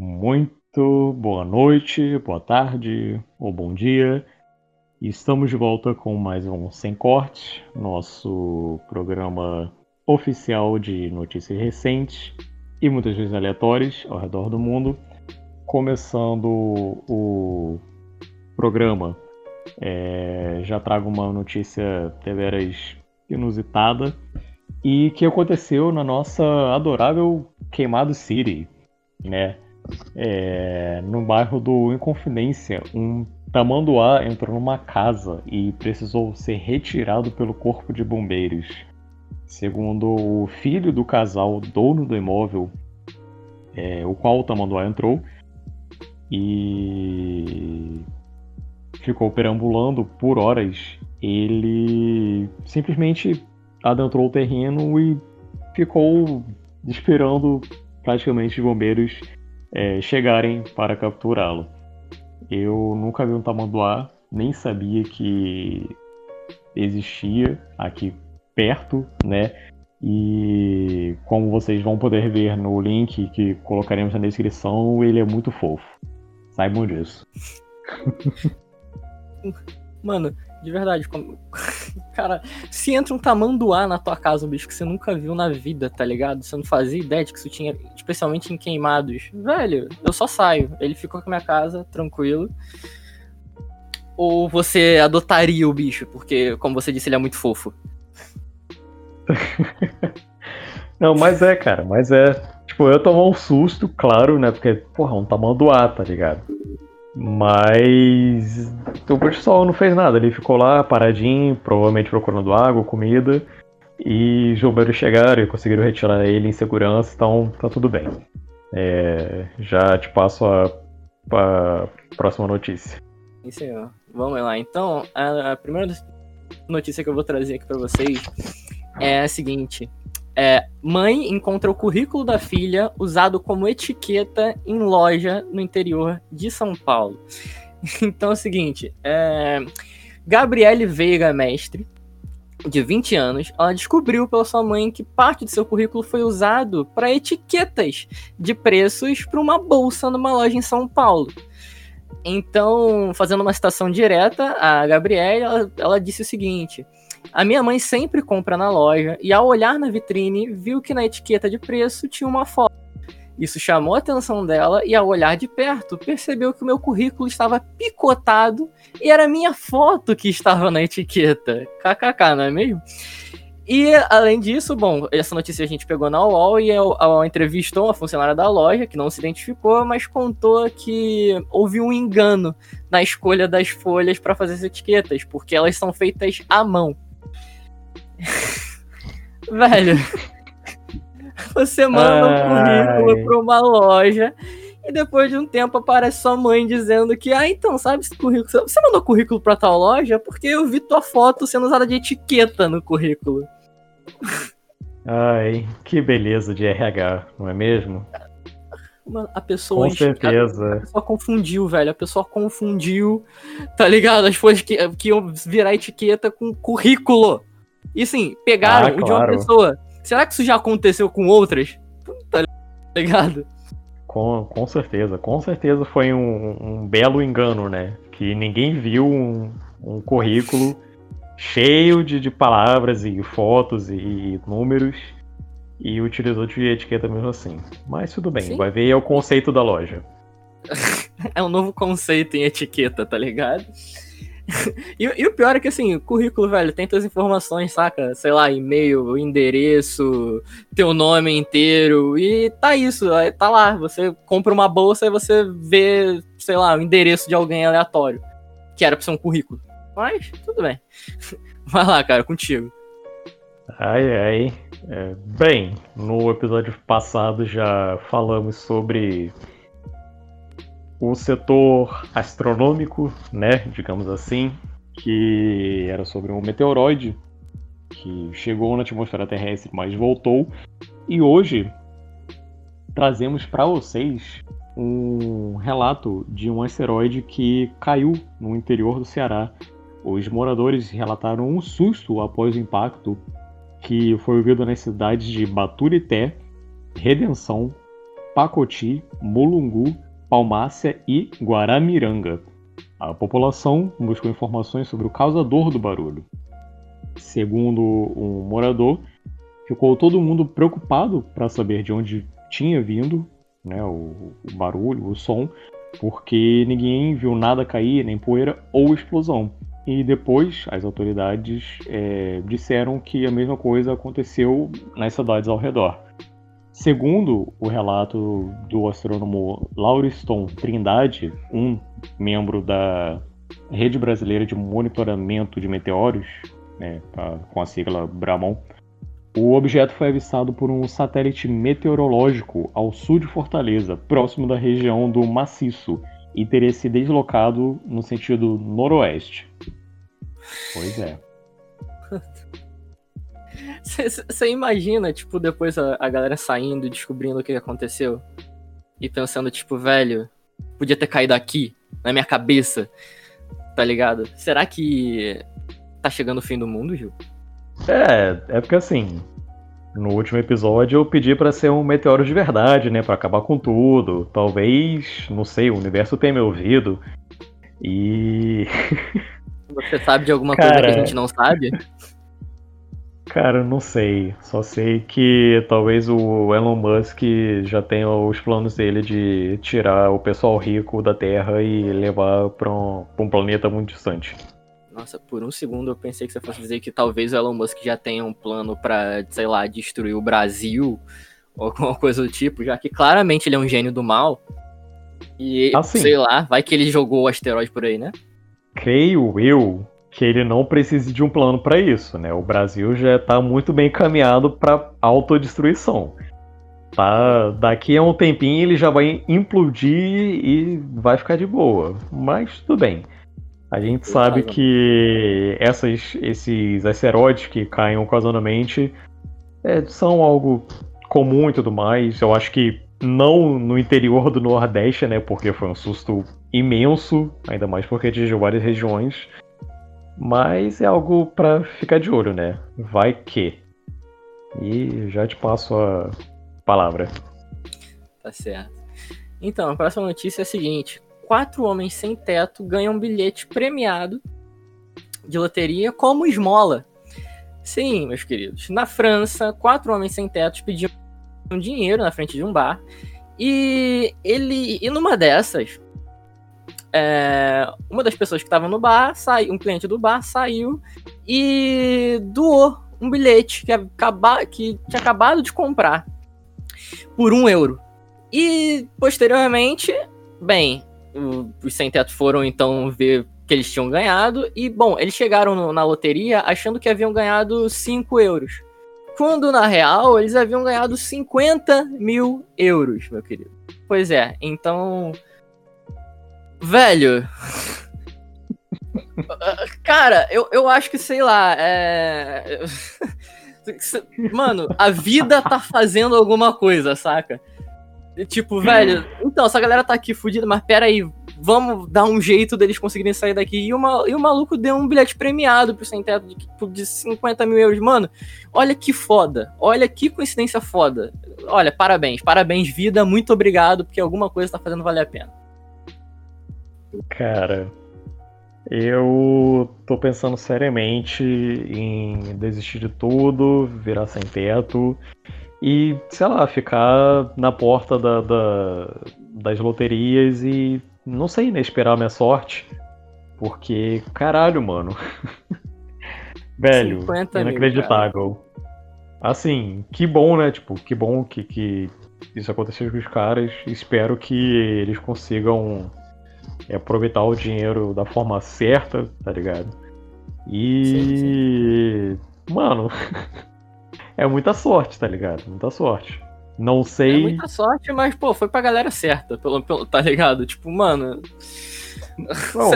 Muito boa noite, boa tarde ou bom dia. Estamos de volta com mais um Sem Corte, nosso programa oficial de notícias recentes e muitas vezes aleatórias ao redor do mundo. Começando o programa, é, já trago uma notícia deveras inusitada e que aconteceu na nossa adorável Queimado City, né? É, no bairro do Inconfidência, um tamanduá entrou numa casa e precisou ser retirado pelo corpo de bombeiros. Segundo o filho do casal, dono do imóvel, é, o qual o tamanduá entrou, e ficou perambulando por horas, ele simplesmente adentrou o terreno e ficou esperando praticamente os bombeiros é, chegarem para capturá-lo. Eu nunca vi um tamanduá, nem sabia que existia aqui perto, né? E como vocês vão poder ver no link que colocaremos na descrição, ele é muito fofo. Saibam disso. Mano, de verdade, como... cara, se entra um tamanduá na tua casa, um bicho que você nunca viu na vida, tá ligado? Você não fazia ideia de que isso tinha, especialmente em queimados. Velho, eu só saio. Ele ficou com a minha casa, tranquilo. Ou você adotaria o bicho, porque, como você disse, ele é muito fofo. não, mas é, cara, mas é. Tipo, eu tomar um susto, claro, né? Porque, porra, um tamanduá, tá ligado? Mas o pessoal não fez nada, ele ficou lá paradinho, provavelmente procurando água, comida, e os bombeiros chegaram e conseguiram retirar ele em segurança, então tá tudo bem. É, já te passo a, a próxima notícia. Sim, senhor. Vamos lá. Então, a, a primeira notícia que eu vou trazer aqui para vocês é a seguinte: é, mãe encontra o currículo da filha usado como etiqueta em loja no interior de São Paulo. Então é o seguinte: é, Gabriele Veiga Mestre, de 20 anos, ela descobriu pela sua mãe que parte do seu currículo foi usado para etiquetas de preços para uma bolsa numa loja em São Paulo. Então, fazendo uma citação direta, a Gabriele ela, ela disse o seguinte: a minha mãe sempre compra na loja e, ao olhar na vitrine, viu que na etiqueta de preço tinha uma foto. Isso chamou a atenção dela e, ao olhar de perto, percebeu que o meu currículo estava picotado e era minha foto que estava na etiqueta. KKK, não é mesmo? E, além disso, bom, essa notícia a gente pegou na UOL e ela entrevistou uma funcionária da loja, que não se identificou, mas contou que houve um engano na escolha das folhas para fazer as etiquetas, porque elas são feitas à mão. Velho, você manda um currículo para uma loja e depois de um tempo aparece sua mãe dizendo que, ah, então, sabe esse currículo? Você mandou currículo para tal loja porque eu vi tua foto sendo usada de etiqueta no currículo. Ai, que beleza de RH, não é mesmo? a pessoa. Com certeza. A, a, pessoa confundiu, velho. A pessoa confundiu, tá ligado? As folhas que, que iam virar etiqueta com currículo. E sim, pegaram ah, claro. o de uma pessoa. Será que isso já aconteceu com outras? Tá ligado? Com, com certeza, com certeza foi um, um belo engano, né? Que ninguém viu um, um currículo cheio de, de palavras e fotos e números e utilizou de etiqueta mesmo assim. Mas tudo bem, Sim. vai ver é o conceito da loja. é um novo conceito em etiqueta, tá ligado? e, e, o pior é que, assim, o currículo, velho, tem todas as informações, saca? Sei lá, e-mail, endereço, teu nome inteiro, e tá isso, tá lá. Você compra uma bolsa e você vê, sei lá, o endereço de alguém aleatório, que era pra ser um currículo. Mas, tudo bem. Vai lá, cara, contigo. Ai, ai. É, bem, no episódio passado já falamos sobre o setor astronômico, né, digamos assim, que era sobre um meteoroide que chegou na atmosfera terrestre, mas voltou. E hoje trazemos para vocês um relato de um asteroide que caiu no interior do Ceará. Os moradores relataram um susto após o impacto que foi ouvido nas cidades de Baturité, Redenção, Pacoti, Mulungu, Palmácia e Guaramiranga. A população buscou informações sobre o causador do barulho. Segundo um morador, ficou todo mundo preocupado para saber de onde tinha vindo né, o, o barulho, o som, porque ninguém viu nada cair, nem poeira ou explosão. E depois as autoridades é, disseram que a mesma coisa aconteceu nas cidades ao redor. Segundo o relato do astrônomo Lauriston Trindade, um membro da Rede Brasileira de Monitoramento de Meteoros, né, com a sigla BRAMON, o objeto foi avistado por um satélite meteorológico ao sul de Fortaleza, próximo da região do Maciço, e teria se deslocado no sentido noroeste. Pois é. Você imagina, tipo, depois a, a galera saindo e descobrindo o que aconteceu? E pensando, tipo, velho, podia ter caído aqui, na minha cabeça, tá ligado? Será que tá chegando o fim do mundo, Gil? É, é porque assim, no último episódio eu pedi para ser um meteoro de verdade, né, para acabar com tudo. Talvez, não sei, o universo tenha me ouvido. E Você sabe de alguma Cara... coisa que a gente não sabe? Cara, não sei. Só sei que talvez o Elon Musk já tenha os planos dele de tirar o pessoal rico da Terra e levar para um, pra um planeta muito distante. Nossa, por um segundo eu pensei que você fosse dizer que talvez o Elon Musk já tenha um plano para, sei lá, destruir o Brasil ou alguma coisa do tipo, já que claramente ele é um gênio do mal. E, assim, sei lá, vai que ele jogou o asteroide por aí, né? Creio eu que ele não precise de um plano para isso, né? O Brasil já está muito bem encaminhado para autodestruição. Tá, daqui a um tempinho ele já vai implodir e vai ficar de boa. Mas tudo bem. A gente sabe que essas, esses asteroides que caem ocasionalmente é, são algo comum e tudo mais. Eu acho que não no interior do Nordeste, né? Porque foi um susto imenso, ainda mais porque atingiu várias regiões. Mas é algo para ficar de olho, né? Vai que. E já te passo a palavra. Tá certo. Então, a próxima notícia é a seguinte: quatro homens sem teto ganham um bilhete premiado de loteria como esmola. Sim, meus queridos. Na França, quatro homens sem teto pediam dinheiro na frente de um bar. E ele. E numa dessas, é, uma das pessoas que estava no bar, saiu, um cliente do bar, saiu e doou um bilhete que, acaba, que tinha acabado de comprar por um euro. E posteriormente, bem, os sem-teto foram então ver que eles tinham ganhado. E, bom, eles chegaram no, na loteria achando que haviam ganhado 5 euros. Quando, na real, eles haviam ganhado 50 mil euros, meu querido. Pois é, então. Velho. Cara, eu, eu acho que, sei lá, é. Mano, a vida tá fazendo alguma coisa, saca? Tipo, velho, então, essa galera tá aqui fudida, mas pera aí, vamos dar um jeito deles conseguirem sair daqui. E, uma, e o maluco deu um bilhete premiado pro sem teto de, tipo, de 50 mil euros. Mano, olha que foda. Olha que coincidência foda. Olha, parabéns, parabéns, vida, muito obrigado, porque alguma coisa tá fazendo valer a pena. Cara, eu tô pensando seriamente em desistir de tudo, virar sem teto e, sei lá, ficar na porta da, da, das loterias e, não sei, né, esperar a minha sorte. Porque, caralho, mano. Velho, inacreditável. Mil, assim, que bom, né? Tipo, que bom que, que isso aconteceu com os caras. Espero que eles consigam é, aproveitar o dinheiro da forma certa, tá ligado? E. Sim, sim. Mano. é muita sorte, tá ligado? Muita sorte. Não sei. É muita sorte, mas, pô, foi pra galera certa, pelo, pelo, tá ligado? Tipo, mano. Não,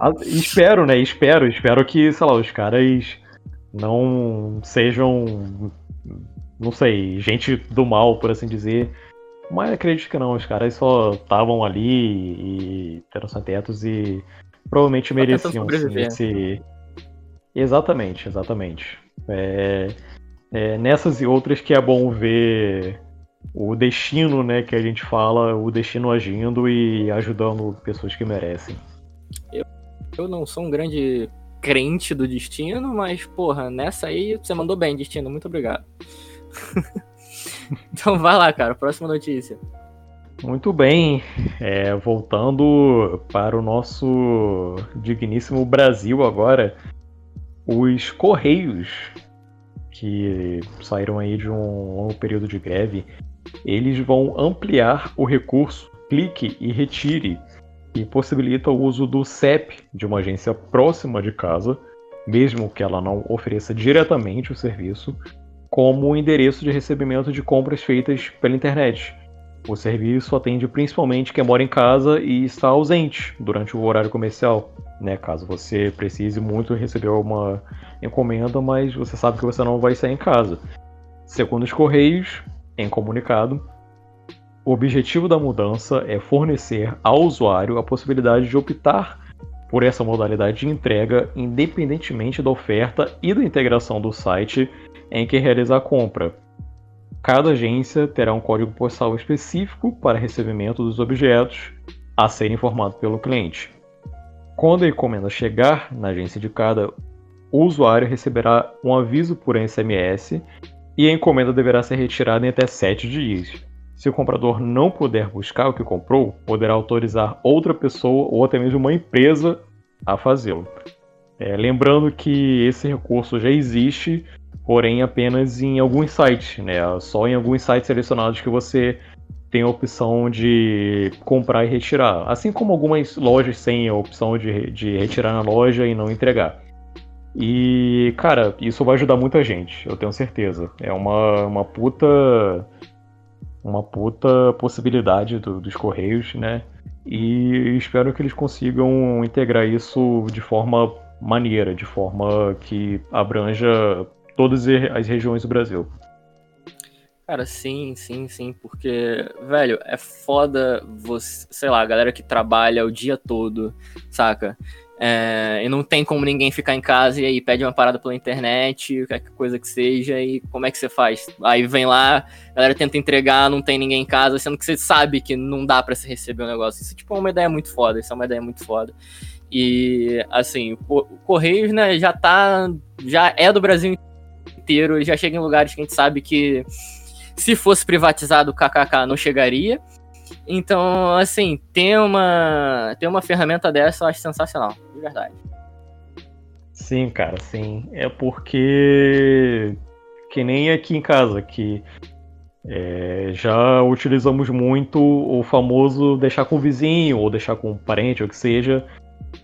a, espero, né? Espero, espero que, sei lá, os caras não sejam. Não sei, gente do mal, por assim dizer. Mas acredito que não, os caras só estavam ali e eram santetos e provavelmente mereciam esse. Exatamente, exatamente. É, é, nessas e outras que é bom ver o destino, né, que a gente fala, o destino agindo e ajudando pessoas que merecem. Eu, eu não sou um grande crente do destino, mas, porra, nessa aí você mandou bem, destino. Muito obrigado. então vai lá, cara. Próxima notícia. Muito bem, é, voltando para o nosso digníssimo Brasil agora, os Correios, que saíram aí de um longo período de greve, eles vão ampliar o recurso clique e retire, que possibilita o uso do CEP de uma agência próxima de casa, mesmo que ela não ofereça diretamente o serviço, como endereço de recebimento de compras feitas pela internet o serviço atende principalmente quem mora em casa e está ausente durante o horário comercial, né? Caso você precise muito receber uma encomenda, mas você sabe que você não vai sair em casa. Segundo os Correios, em comunicado, o objetivo da mudança é fornecer ao usuário a possibilidade de optar por essa modalidade de entrega independentemente da oferta e da integração do site em que realizar a compra Cada agência terá um código postal específico para recebimento dos objetos a ser informado pelo cliente. Quando a encomenda chegar na agência de cada, o usuário receberá um aviso por SMS e a encomenda deverá ser retirada em até 7 dias. Se o comprador não puder buscar o que comprou, poderá autorizar outra pessoa ou até mesmo uma empresa a fazê-lo. É, lembrando que esse recurso já existe porém apenas em alguns sites, né? Só em alguns sites selecionados que você tem a opção de comprar e retirar. Assim como algumas lojas têm a opção de, de retirar na loja e não entregar. E, cara, isso vai ajudar muita gente, eu tenho certeza. É uma, uma puta. Uma puta possibilidade do, dos Correios, né? E espero que eles consigam integrar isso de forma maneira, de forma que abranja todas as regiões do Brasil. Cara, sim, sim, sim, porque, velho, é foda você, sei lá, a galera que trabalha o dia todo, saca? É, e não tem como ninguém ficar em casa e aí pede uma parada pela internet, qualquer coisa que seja, e como é que você faz? Aí vem lá, a galera tenta entregar, não tem ninguém em casa, sendo que você sabe que não dá para se receber o um negócio. Isso tipo, é uma ideia muito foda, isso é uma ideia muito foda. E, assim, o Correios, né, já tá, já é do Brasil inteiro, já chega em lugares que a gente sabe que se fosse privatizado o KKK não chegaria. Então, assim, ter uma, ter uma ferramenta dessa eu acho sensacional, de verdade. Sim, cara, sim. É porque que nem aqui em casa, que é, já utilizamos muito o famoso deixar com o vizinho, ou deixar com um parente, ou o que seja.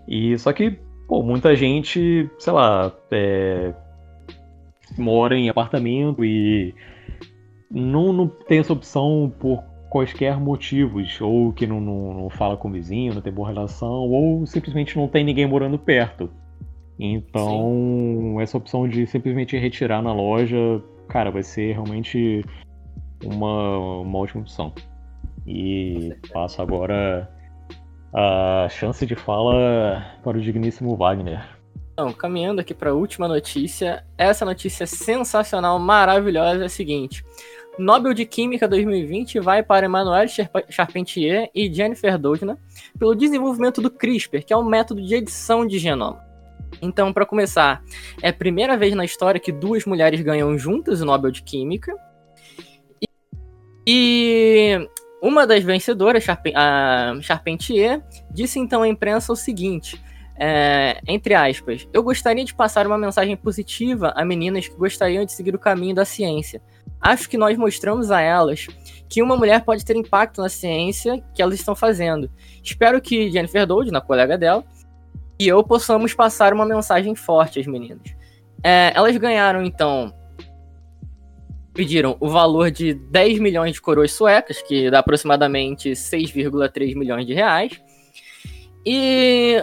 E só que, pô, muita gente, sei lá, é, mora em apartamento e não, não tem essa opção por quaisquer motivos, ou que não, não, não, fala com o vizinho, não tem boa relação, ou simplesmente não tem ninguém morando perto. Então, Sim. essa opção de simplesmente retirar na loja, cara, vai ser realmente uma, uma ótima opção. E passo agora a chance de fala para o digníssimo Wagner. Então, caminhando aqui para a última notícia, essa notícia sensacional, maravilhosa é a seguinte: Nobel de Química 2020 vai para Emmanuel Charpentier e Jennifer Doudna pelo desenvolvimento do CRISPR, que é um método de edição de genoma. Então, para começar, é a primeira vez na história que duas mulheres ganham juntas o Nobel de Química. E uma das vencedoras, a Charpentier, disse então à imprensa o seguinte: é, entre aspas, eu gostaria de passar uma mensagem positiva a meninas que gostariam de seguir o caminho da ciência. Acho que nós mostramos a elas que uma mulher pode ter impacto na ciência que elas estão fazendo. Espero que Jennifer Dold, na colega dela, e eu possamos passar uma mensagem forte às meninas. É, elas ganharam, então, pediram o valor de 10 milhões de coroas suecas, que dá aproximadamente 6,3 milhões de reais. E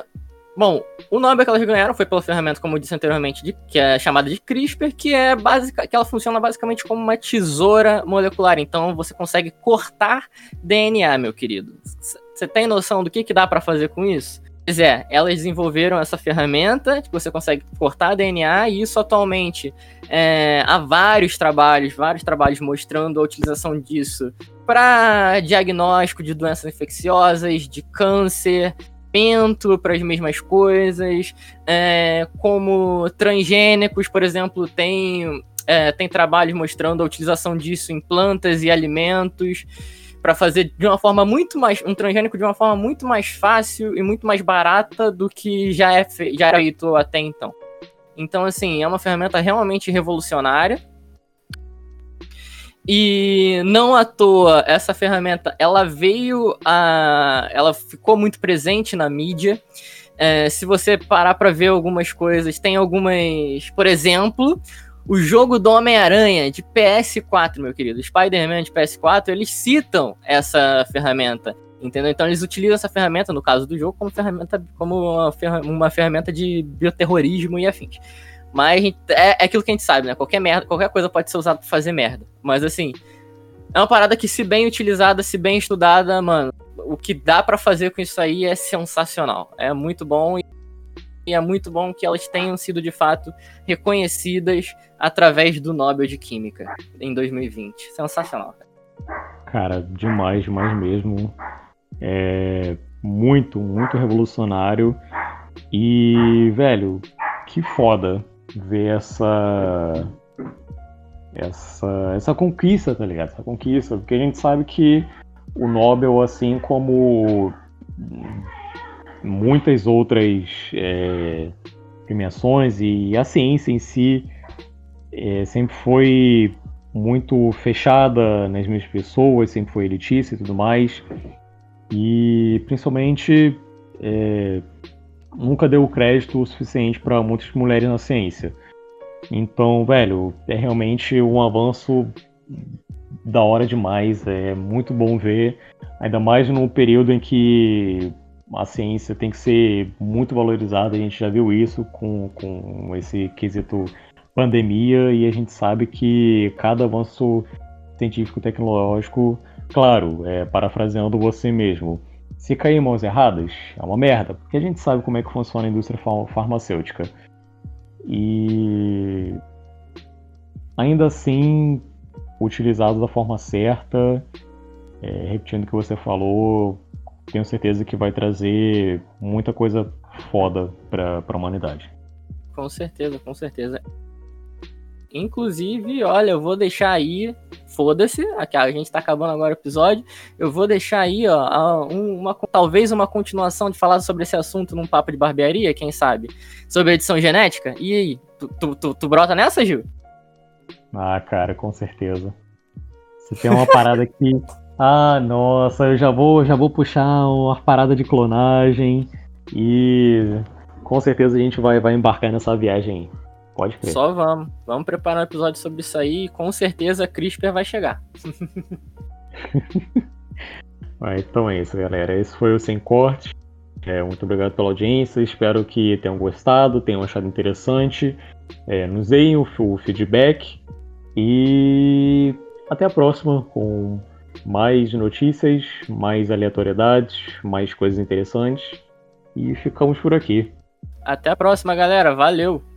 Bom, o nome que elas ganharam foi pela ferramenta, como eu disse anteriormente, de, que é chamada de CRISPR, que é básica, que ela funciona basicamente como uma tesoura molecular. Então você consegue cortar DNA, meu querido. Você tem noção do que, que dá para fazer com isso? Pois é, elas desenvolveram essa ferramenta que você consegue cortar DNA e isso atualmente é, há vários trabalhos, vários trabalhos mostrando a utilização disso para diagnóstico de doenças infecciosas, de câncer, pento para as mesmas coisas, é, como transgênicos, por exemplo, tem, é, tem trabalhos mostrando a utilização disso em plantas e alimentos para fazer de uma forma muito mais um transgênico de uma forma muito mais fácil e muito mais barata do que já é já era feito até então. Então assim, é uma ferramenta realmente revolucionária. E não à toa essa ferramenta, ela veio a ela ficou muito presente na mídia. É, se você parar para ver algumas coisas, tem algumas, por exemplo, o jogo do Homem-Aranha de PS4, meu querido, Spider-Man de PS4, eles citam essa ferramenta. Entendeu? Então eles utilizam essa ferramenta, no caso do jogo, como ferramenta, como uma, ferramenta, de bioterrorismo e afins. Mas é, é, aquilo que a gente sabe, né? Qualquer merda, qualquer coisa pode ser usada pra fazer merda. Mas assim, é uma parada que, se bem utilizada, se bem estudada, mano, o que dá para fazer com isso aí é sensacional. É muito bom e é muito bom que elas tenham sido de fato reconhecidas através do Nobel de Química em 2020. Sensacional. Cara, demais, demais mesmo. É muito, muito revolucionário. E, velho, que foda ver essa essa essa conquista, tá ligado? Essa conquista, porque a gente sabe que o Nobel, assim como muitas outras é, premiações e a ciência em si é, sempre foi muito fechada nas minhas pessoas, sempre foi elitista e tudo mais. E principalmente é, nunca deu crédito o suficiente para muitas mulheres na ciência. Então, velho, é realmente um avanço da hora demais. É muito bom ver, ainda mais num período em que a ciência tem que ser muito valorizada. A gente já viu isso com, com esse quesito pandemia e a gente sabe que cada avanço científico tecnológico, claro, é, parafraseando você mesmo, se cair em mãos erradas, é uma merda, porque a gente sabe como é que funciona a indústria farmacêutica. E ainda assim, utilizado da forma certa, é, repetindo o que você falou, tenho certeza que vai trazer muita coisa foda para a humanidade. Com certeza, com certeza. Inclusive, olha, eu vou deixar aí, foda-se, a gente tá acabando agora o episódio, eu vou deixar aí, ó, uma, talvez uma continuação de falar sobre esse assunto num papo de barbearia, quem sabe? Sobre edição genética. E aí, tu, tu, tu, tu brota nessa, Gil? Ah, cara, com certeza. Se tem uma parada que. Ah, nossa, eu já vou, já vou puxar uma parada de clonagem e com certeza a gente vai, vai embarcar nessa viagem. Pode crer. Só vamos. Vamos preparar um episódio sobre isso aí e com certeza a CRISPR vai chegar. então é isso, galera. Esse foi o Sem Corte. É, muito obrigado pela audiência. Espero que tenham gostado, tenham achado interessante. É, nos deem o, o feedback. E até a próxima com mais notícias, mais aleatoriedades, mais coisas interessantes. E ficamos por aqui. Até a próxima, galera. Valeu!